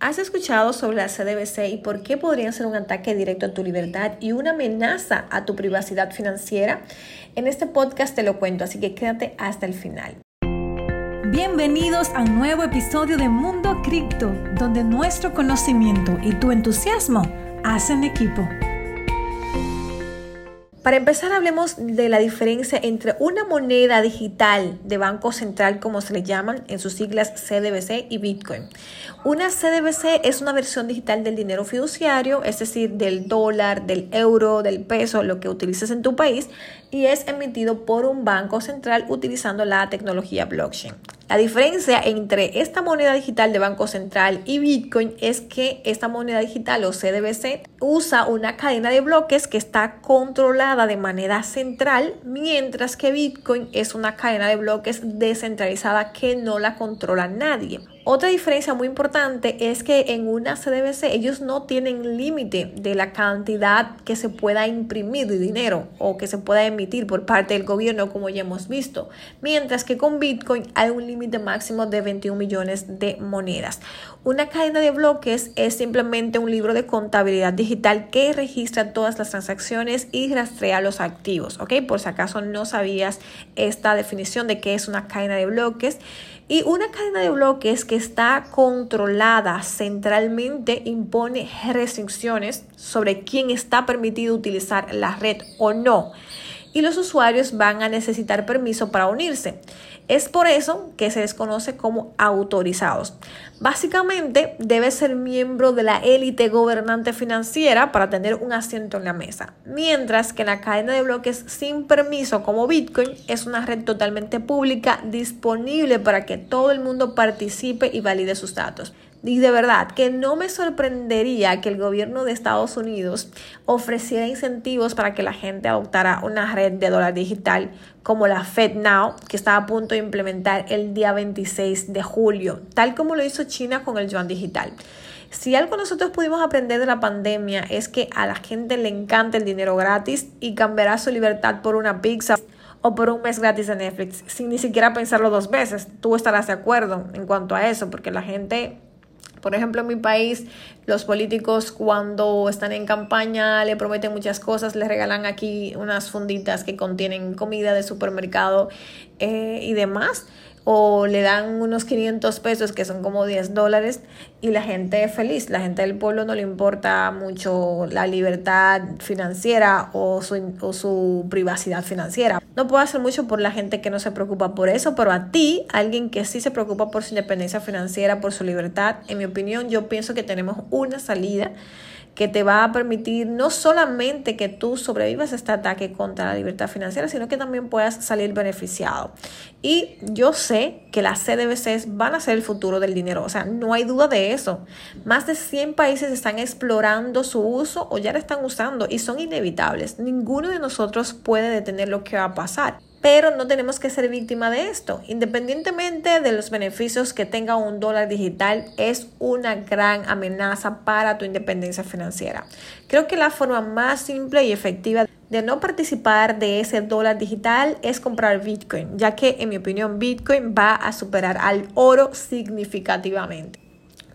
¿Has escuchado sobre la CDBC y por qué podrían ser un ataque directo a tu libertad y una amenaza a tu privacidad financiera? En este podcast te lo cuento, así que quédate hasta el final. Bienvenidos a un nuevo episodio de Mundo Cripto, donde nuestro conocimiento y tu entusiasmo hacen equipo. Para empezar, hablemos de la diferencia entre una moneda digital de Banco Central, como se le llaman en sus siglas CDBC y Bitcoin. Una CDBC es una versión digital del dinero fiduciario, es decir, del dólar, del euro, del peso, lo que utilices en tu país, y es emitido por un banco central utilizando la tecnología blockchain. La diferencia entre esta moneda digital de Banco Central y Bitcoin es que esta moneda digital o CDBC usa una cadena de bloques que está controlada de manera central, mientras que Bitcoin es una cadena de bloques descentralizada que no la controla nadie. Otra diferencia muy importante es que en una CDBC ellos no tienen límite de la cantidad que se pueda imprimir de dinero o que se pueda emitir por parte del gobierno como ya hemos visto, mientras que con Bitcoin hay un límite máximo de 21 millones de monedas. Una cadena de bloques es simplemente un libro de contabilidad digital que registra todas las transacciones y rastrea los activos, ¿ok? Por si acaso no sabías esta definición de qué es una cadena de bloques. Y una cadena de bloques que está controlada centralmente impone restricciones sobre quién está permitido utilizar la red o no. Y los usuarios van a necesitar permiso para unirse. Es por eso que se les conoce como autorizados. Básicamente, debe ser miembro de la élite gobernante financiera para tener un asiento en la mesa, mientras que la cadena de bloques sin permiso como Bitcoin es una red totalmente pública disponible para que todo el mundo participe y valide sus datos. Y de verdad que no me sorprendería que el gobierno de Estados Unidos ofreciera incentivos para que la gente adoptara una red de dólar digital como la FedNow, que está a punto de implementar el día 26 de julio, tal como lo hizo China con el yuan digital. Si algo nosotros pudimos aprender de la pandemia es que a la gente le encanta el dinero gratis y cambiará su libertad por una pizza o por un mes gratis de Netflix, sin ni siquiera pensarlo dos veces. Tú estarás de acuerdo en cuanto a eso, porque la gente por ejemplo, en mi país, los políticos cuando están en campaña le prometen muchas cosas, les regalan aquí unas funditas que contienen comida de supermercado eh, y demás o le dan unos 500 pesos que son como 10 dólares y la gente es feliz, la gente del pueblo no le importa mucho la libertad financiera o su, o su privacidad financiera. No puedo hacer mucho por la gente que no se preocupa por eso, pero a ti, alguien que sí se preocupa por su independencia financiera, por su libertad, en mi opinión, yo pienso que tenemos una salida que te va a permitir no solamente que tú sobrevivas a este ataque contra la libertad financiera, sino que también puedas salir beneficiado. Y yo que las CDBCs van a ser el futuro del dinero, o sea, no hay duda de eso. Más de 100 países están explorando su uso o ya lo están usando y son inevitables. Ninguno de nosotros puede detener lo que va a pasar pero no tenemos que ser víctima de esto. Independientemente de los beneficios que tenga un dólar digital, es una gran amenaza para tu independencia financiera. Creo que la forma más simple y efectiva de no participar de ese dólar digital es comprar Bitcoin, ya que en mi opinión Bitcoin va a superar al oro significativamente.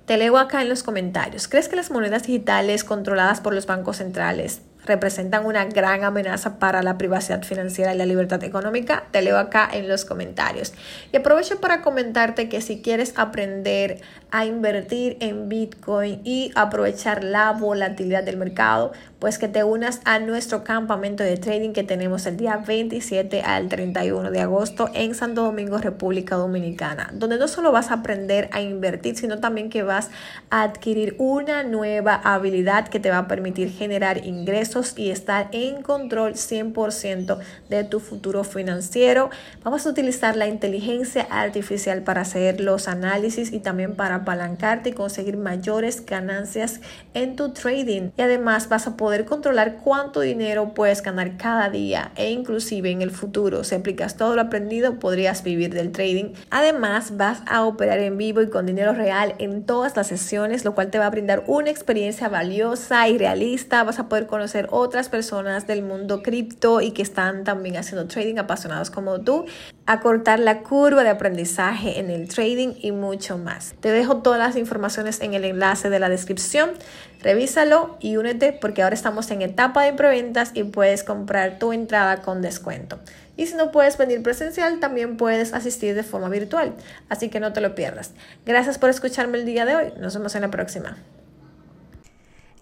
Te leo acá en los comentarios. ¿Crees que las monedas digitales controladas por los bancos centrales representan una gran amenaza para la privacidad financiera y la libertad económica? Te leo acá en los comentarios. Y aprovecho para comentarte que si quieres aprender a invertir en Bitcoin y aprovechar la volatilidad del mercado, pues que te unas a nuestro campamento de trading que tenemos el día 27 al 31 de agosto en Santo Domingo, República Dominicana, donde no solo vas a aprender a invertir, sino también que vas a adquirir una nueva habilidad que te va a permitir generar ingresos y estar en control 100% de tu futuro financiero. Vamos a utilizar la inteligencia artificial para hacer los análisis y también para apalancarte y conseguir mayores ganancias en tu trading. Y además vas a poder controlar cuánto dinero puedes ganar cada día e inclusive en el futuro, si aplicas todo lo aprendido, podrías vivir del trading. Además, vas a operar en vivo y con dinero real en todas las sesiones, lo cual te va a brindar una experiencia valiosa y realista. Vas a poder conocer otras personas del mundo cripto y que están también haciendo trading apasionados como tú, acortar la curva de aprendizaje en el trading y mucho más. Te dejo todas las informaciones en el enlace de la descripción. Revísalo y únete porque ahora estamos en etapa de preventas y puedes comprar tu entrada con descuento. Y si no puedes venir presencial, también puedes asistir de forma virtual. Así que no te lo pierdas. Gracias por escucharme el día de hoy. Nos vemos en la próxima.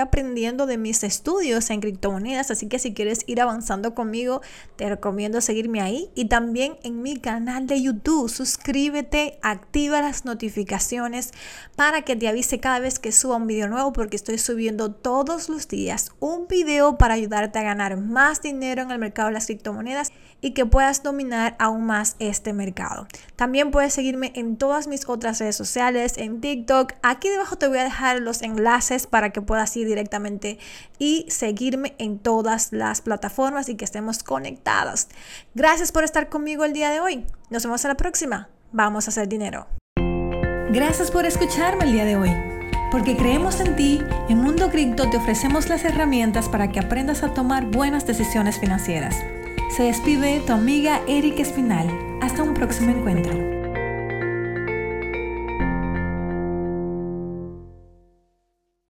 aprendiendo de mis estudios en criptomonedas, así que si quieres ir avanzando conmigo, te recomiendo seguirme ahí y también en mi canal de YouTube. Suscríbete, activa las notificaciones para que te avise cada vez que suba un video nuevo porque estoy subiendo todos los días un video para ayudarte a ganar más dinero en el mercado de las criptomonedas y que puedas dominar aún más este mercado. También puedes seguirme en todas mis otras redes sociales, en TikTok. Aquí debajo te voy a dejar los enlaces para que puedas ir directamente y seguirme en todas las plataformas y que estemos conectados. Gracias por estar conmigo el día de hoy. Nos vemos en la próxima. Vamos a hacer dinero. Gracias por escucharme el día de hoy. Porque creemos en ti, en Mundo Cripto te ofrecemos las herramientas para que aprendas a tomar buenas decisiones financieras. Se despide tu amiga Erika Espinal. Hasta un próximo encuentro.